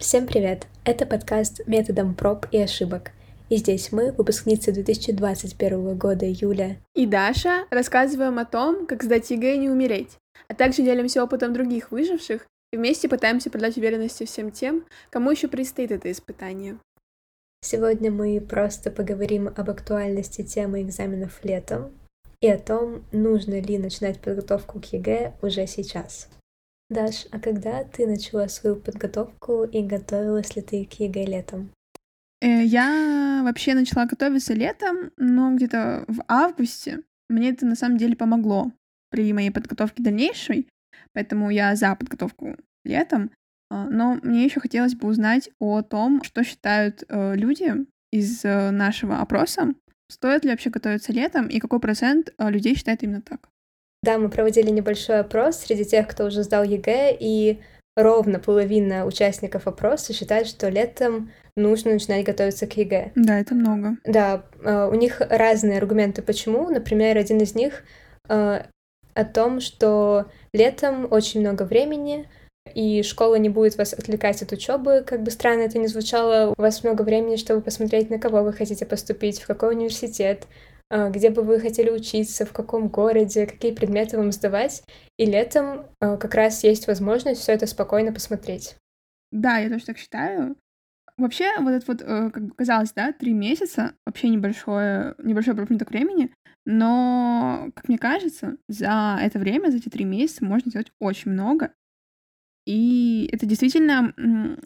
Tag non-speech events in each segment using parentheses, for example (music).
Всем привет! Это подкаст «Методом проб и ошибок». И здесь мы, выпускницы 2021 года Юля и Даша, рассказываем о том, как сдать ЕГЭ и не умереть, а также делимся опытом других выживших и вместе пытаемся придать уверенности всем тем, кому еще предстоит это испытание. Сегодня мы просто поговорим об актуальности темы экзаменов летом и о том, нужно ли начинать подготовку к ЕГЭ уже сейчас. Даш, а когда ты начала свою подготовку и готовилась ли ты к ЕГЭ летом? Э, я вообще начала готовиться летом, но где-то в августе мне это на самом деле помогло при моей подготовке дальнейшей, поэтому я за подготовку летом. А, но мне еще хотелось бы узнать о том, что считают э, люди из э, нашего опроса, стоит ли вообще готовиться летом и какой процент людей считает именно так. Да, мы проводили небольшой опрос среди тех, кто уже сдал ЕГЭ, и ровно половина участников опроса считает, что летом нужно начинать готовиться к ЕГЭ. Да, это много. Да, а, у них разные аргументы, почему. Например, один из них а, о том, что летом очень много времени, и школа не будет вас отвлекать от учебы, как бы странно это ни звучало, у вас много времени, чтобы посмотреть, на кого вы хотите поступить, в какой университет, где бы вы хотели учиться, в каком городе, какие предметы вам сдавать. И летом а, как раз есть возможность все это спокойно посмотреть. Да, я тоже так считаю. Вообще, вот это вот, э, как бы казалось, да, три месяца, вообще небольшое, небольшой промежуток времени, но, как мне кажется, за это время, за эти три месяца можно сделать очень много. И это действительно,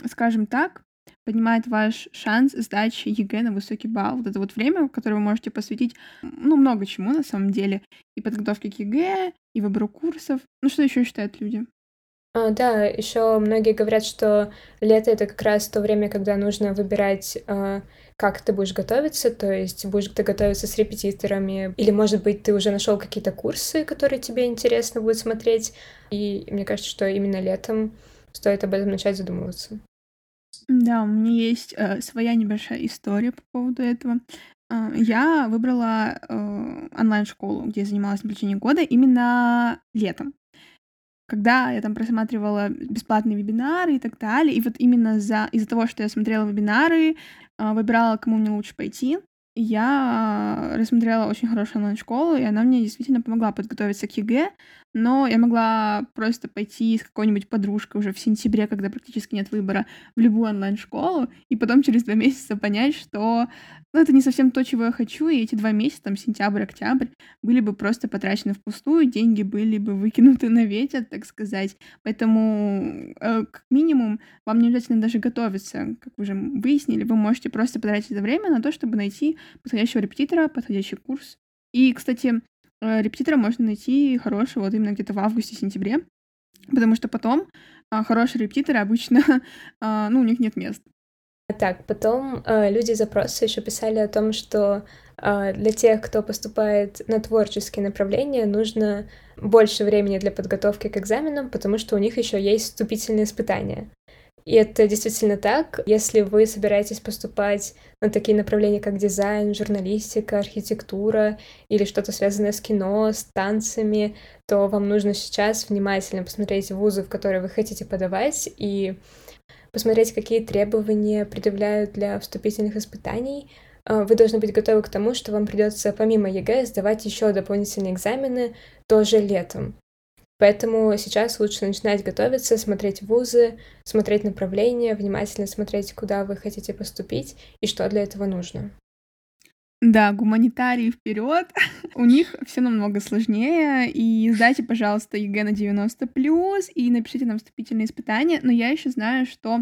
скажем так, поднимает ваш шанс сдачи ЕГЭ на высокий балл. Вот это вот время, которое вы можете посвятить, ну, много чему на самом деле. И подготовке к ЕГЭ, и выбору курсов. Ну, что еще считают люди? А, да, еще многие говорят, что лето это как раз то время, когда нужно выбирать, а, как ты будешь готовиться, то есть будешь ты готовиться с репетиторами, или, может быть, ты уже нашел какие-то курсы, которые тебе интересно будет смотреть. И мне кажется, что именно летом стоит об этом начать задумываться. Да, у меня есть э, своя небольшая история по поводу этого. Э, я выбрала э, онлайн-школу, где занималась в течение года, именно летом. Когда я там просматривала бесплатные вебинары и так далее, и вот именно за, из-за того, что я смотрела вебинары, э, выбирала, кому мне лучше пойти, я рассмотрела очень хорошую онлайн-школу, и она мне действительно помогла подготовиться к ЕГЭ, но я могла просто пойти с какой-нибудь подружкой уже в сентябре, когда практически нет выбора, в любую онлайн-школу, и потом через два (laughs) месяца понять, что ну, это не совсем то, чего я хочу, и эти два месяца, там, сентябрь, октябрь, были бы просто потрачены впустую, деньги были бы выкинуты (laughs) на ветер, так сказать. Поэтому, э, как минимум, вам не обязательно даже готовиться, как вы уже выяснили, вы можете просто потратить это время на то, чтобы найти подходящего репетитора, подходящий курс. И, кстати, Э, репетитора можно найти хорошего вот именно где-то в августе-сентябре, потому что потом а, хорошие репетиторы обычно, (laughs) а, ну, у них нет мест. Так, потом э, люди запросы еще писали о том, что э, для тех, кто поступает на творческие направления, нужно больше времени для подготовки к экзаменам, потому что у них еще есть вступительные испытания. И это действительно так. Если вы собираетесь поступать на такие направления, как дизайн, журналистика, архитектура или что-то связанное с кино, с танцами, то вам нужно сейчас внимательно посмотреть вузы, в которые вы хотите подавать, и посмотреть, какие требования предъявляют для вступительных испытаний. А, вы должны быть готовы к тому, что вам придется помимо ЕГЭ сдавать еще дополнительные экзамены тоже летом. Поэтому сейчас лучше начинать готовиться, смотреть вузы, смотреть направления, внимательно смотреть, куда вы хотите поступить и что для этого нужно. Да, гуманитарии вперед. (laughs) У них все намного сложнее. И сдайте, пожалуйста, ЕГЭ на 90 плюс и напишите нам вступительные испытания. Но я еще знаю, что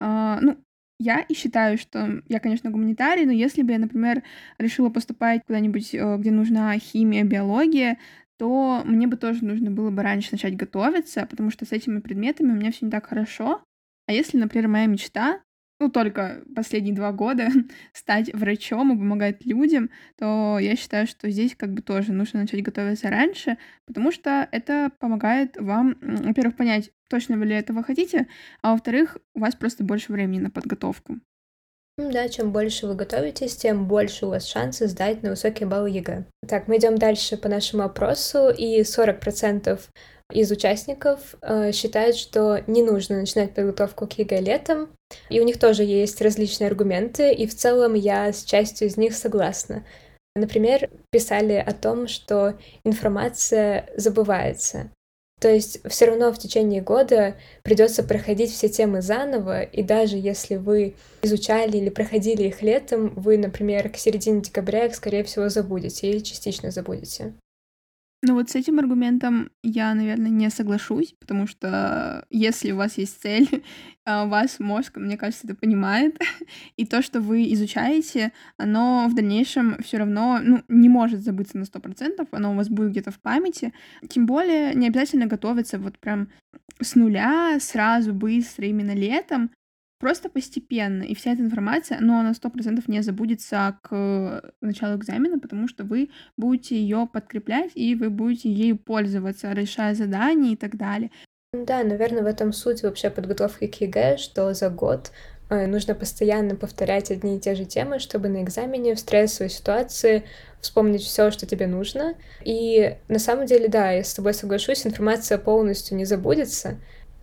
э, ну, я и считаю, что я, конечно, гуманитарий, но если бы я, например, решила поступать куда-нибудь, э, где нужна химия, биология, то мне бы тоже нужно было бы раньше начать готовиться, потому что с этими предметами у меня все не так хорошо. А если, например, моя мечта, ну, только последние два года (laughs) стать врачом и помогать людям, то я считаю, что здесь как бы тоже нужно начать готовиться раньше, потому что это помогает вам, во-первых, понять, точно вы ли этого хотите, а во-вторых, у вас просто больше времени на подготовку. Да, чем больше вы готовитесь, тем больше у вас шансы сдать на высокие баллы ЕГЭ. Так, мы идем дальше по нашему опросу, и 40% из участников э, считают, что не нужно начинать подготовку к ЕГЭ летом, и у них тоже есть различные аргументы, и в целом я с частью из них согласна. Например, писали о том, что информация забывается. То есть все равно в течение года придется проходить все темы заново, и даже если вы изучали или проходили их летом, вы, например, к середине декабря их, скорее всего, забудете или частично забудете. Ну вот с этим аргументом я, наверное, не соглашусь, потому что если у вас есть цель, (laughs) а вас мозг, мне кажется, это понимает, (laughs) и то, что вы изучаете, оно в дальнейшем все равно ну, не может забыться на сто процентов, оно у вас будет где-то в памяти. Тем более не обязательно готовиться вот прям с нуля, сразу, быстро, именно летом. Просто постепенно, и вся эта информация, но на сто процентов не забудется к началу экзамена, потому что вы будете ее подкреплять, и вы будете ею пользоваться, решая задания и так далее. Да, наверное, в этом суть вообще подготовки к ЕГЭ, что за год э, нужно постоянно повторять одни и те же темы, чтобы на экзамене в стрессовой ситуации вспомнить все, что тебе нужно. И на самом деле, да, я с тобой соглашусь, информация полностью не забудется,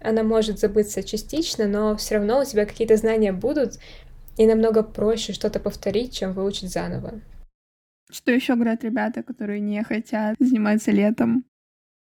она может забыться частично, но все равно у тебя какие-то знания будут, и намного проще что-то повторить, чем выучить заново. Что еще говорят ребята, которые не хотят заниматься летом?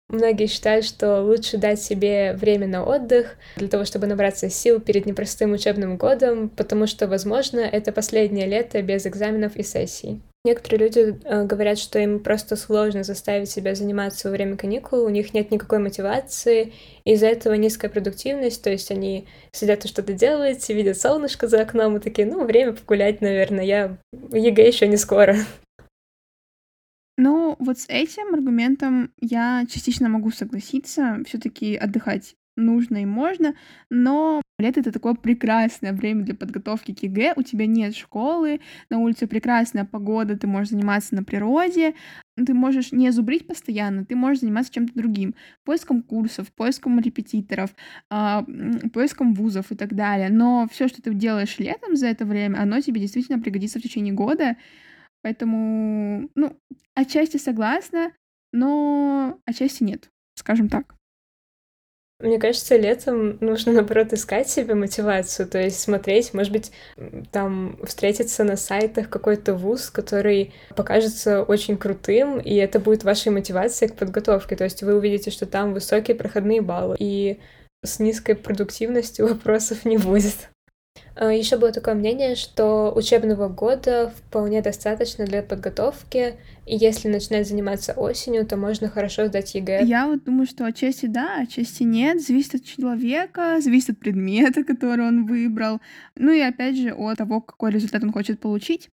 Многие считают, что лучше дать себе время на отдых для того, чтобы набраться сил перед непростым учебным годом, потому что, возможно, это последнее лето без экзаменов и сессий. Некоторые люди э, говорят, что им просто сложно заставить себя заниматься во время каникул, у них нет никакой мотивации, из-за этого низкая продуктивность, то есть они сидят и что-то делают, видят солнышко за окном и такие, ну, время погулять, наверное, а ЕГЭ еще не скоро. Ну, вот с этим аргументом я частично могу согласиться. Все-таки отдыхать нужно и можно, но лето — это такое прекрасное время для подготовки к ЕГЭ, у тебя нет школы, на улице прекрасная погода, ты можешь заниматься на природе, ты можешь не зубрить постоянно, ты можешь заниматься чем-то другим, поиском курсов, поиском репетиторов, э, поиском вузов и так далее. Но все, что ты делаешь летом за это время, оно тебе действительно пригодится в течение года, Поэтому, ну, отчасти согласна, но отчасти нет, скажем так. Мне кажется, летом нужно, (laughs) наоборот, искать себе мотивацию, то есть смотреть, может быть, там встретиться на сайтах какой-то вуз, который покажется очень крутым, и это будет вашей мотивацией к подготовке, то есть вы увидите, что там высокие проходные баллы, и с низкой продуктивностью (laughs) вопросов не будет. А, Еще было такое мнение, что учебного года вполне достаточно для подготовки, и если начинать заниматься осенью, то можно хорошо сдать ЕГЭ. Я вот думаю, что отчасти да, отчасти нет, зависит от человека, зависит от предмета, который он выбрал, ну и опять же от того, какой результат он хочет получить.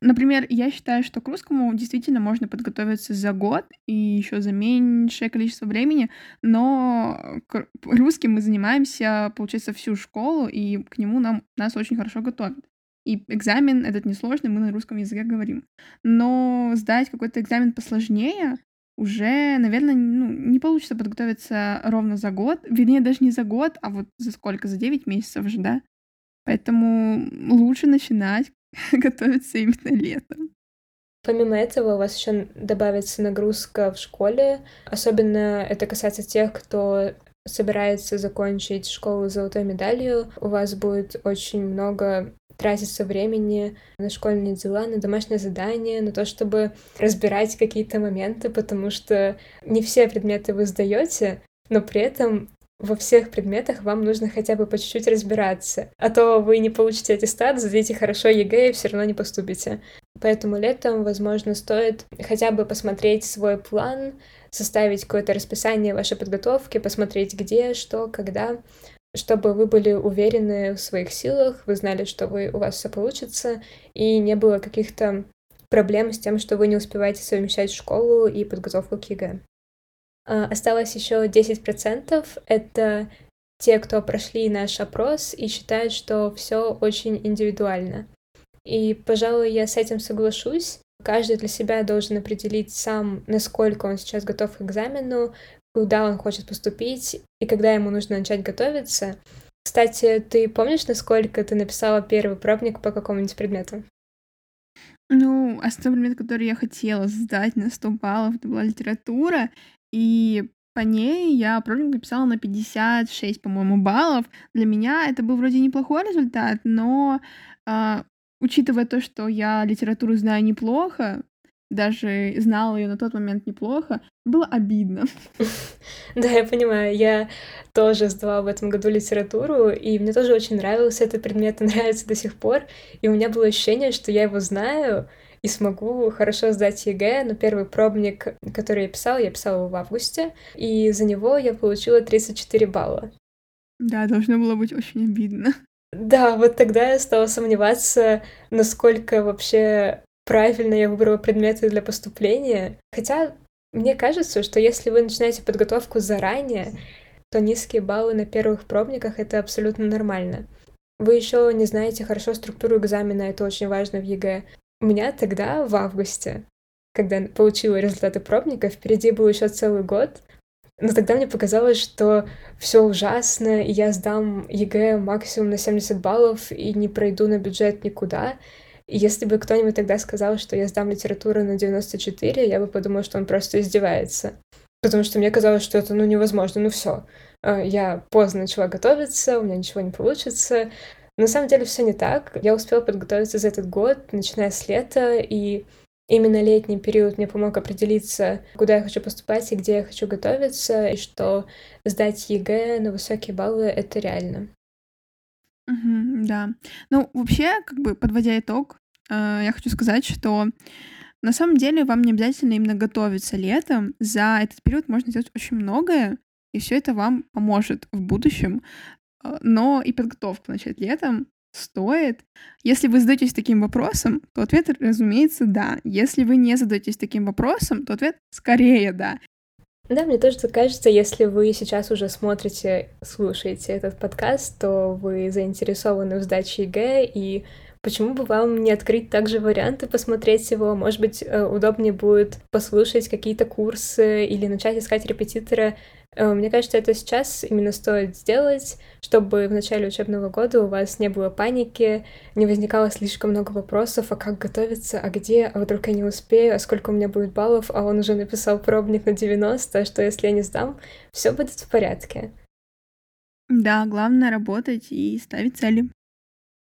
Например, я считаю, что к русскому действительно можно подготовиться за год и еще за меньшее количество времени, но к русским мы занимаемся, получается, всю школу, и к нему нам, нас очень хорошо готовят. И экзамен этот несложный, мы на русском языке говорим. Но сдать какой-то экзамен посложнее уже, наверное, ну, не получится подготовиться ровно за год. Вернее, даже не за год, а вот за сколько? За 9 месяцев же, да? Поэтому лучше начинать (laughs) готовиться именно летом. Помимо этого, у вас еще добавится нагрузка в школе. Особенно это касается тех, кто собирается закончить школу с золотой медалью. У вас будет очень много тратиться времени на школьные дела, на домашние задания, на то, чтобы разбирать какие-то моменты, потому что не все предметы вы сдаете, но при этом во всех предметах вам нужно хотя бы по чуть-чуть разбираться. А то вы не получите аттестат, сдадите хорошо ЕГЭ и все равно не поступите. Поэтому летом, возможно, стоит хотя бы посмотреть свой план, составить какое-то расписание вашей подготовки, посмотреть где, что, когда, чтобы вы были уверены в своих силах, вы знали, что вы, у вас все получится, и не было каких-то проблем с тем, что вы не успеваете совмещать школу и подготовку к ЕГЭ. А, осталось еще 10%. Это те, кто прошли наш опрос и считают, что все очень индивидуально. И, пожалуй, я с этим соглашусь. Каждый для себя должен определить сам, насколько он сейчас готов к экзамену, куда он хочет поступить и когда ему нужно начать готовиться. Кстати, ты помнишь, насколько ты написала первый пробник по какому-нибудь предмету? Ну, основной предмет, который я хотела сдать на 100 баллов, это была литература. И по ней я пробник написала на 56, по-моему, баллов. Для меня это был вроде неплохой результат, но, а, учитывая то, что я литературу знаю неплохо, даже знала ее на тот момент неплохо, было обидно. (laughs) Да, я понимаю. Я тоже сдавала в этом году литературу, и мне тоже очень нравился этот предмет, и (laughs) нравится до сих пор. И у меня было ощущение, что я его знаю и смогу хорошо сдать ЕГЭ, но первый пробник, который я писала, я писала его в августе, и за него я получила 34 балла. Да, должно было быть очень обидно. Да, вот тогда я стала сомневаться, насколько вообще правильно я выбрала предметы для поступления. Хотя мне кажется, что если вы начинаете подготовку заранее, то низкие баллы на первых пробниках — это абсолютно нормально. Вы еще не знаете хорошо структуру экзамена, это очень важно в ЕГЭ. У меня тогда, в августе, когда получила результаты пробника, впереди был еще целый год, но тогда мне показалось, что все ужасно, и я сдам ЕГЭ максимум на 70 баллов и не пройду на бюджет никуда. И если бы кто-нибудь тогда сказал, что я сдам литературу на 94, я бы подумала, что он просто издевается. Потому что мне казалось, что это ну невозможно, ну все. А, я поздно начала готовиться, у меня ничего не получится. На самом деле все не так. Я успела подготовиться за этот год, начиная с лета, и именно летний период мне помог определиться, куда я хочу поступать и где я хочу готовиться, и что сдать ЕГЭ на высокие баллы — это реально. Мгм, да. Ну, вообще, как бы подводя итог, э, я хочу сказать, что на самом деле вам не обязательно именно готовиться летом. За этот период можно сделать очень многое, и все это вам поможет в будущем. Э, но и подготовку начать летом стоит. Если вы задаетесь таким вопросом, то ответ, разумеется, да. Если вы не задаетесь таким вопросом, то ответ скорее да. Да, мне тоже так кажется, если вы сейчас уже смотрите, слушаете этот подкаст, то вы заинтересованы в сдаче ЕГЭ, и почему бы вам не открыть также варианты, посмотреть его? Может быть, э, удобнее будет послушать какие-то курсы или начать искать репетитора мне кажется, это сейчас именно стоит сделать, чтобы в начале учебного года у вас не было паники, не возникало слишком много вопросов, а как готовиться, а где, а вдруг я не успею, а сколько у меня будет баллов, а он уже написал пробник на 90, а что если я не сдам? Все будет в порядке. Да, главное работать и ставить цели.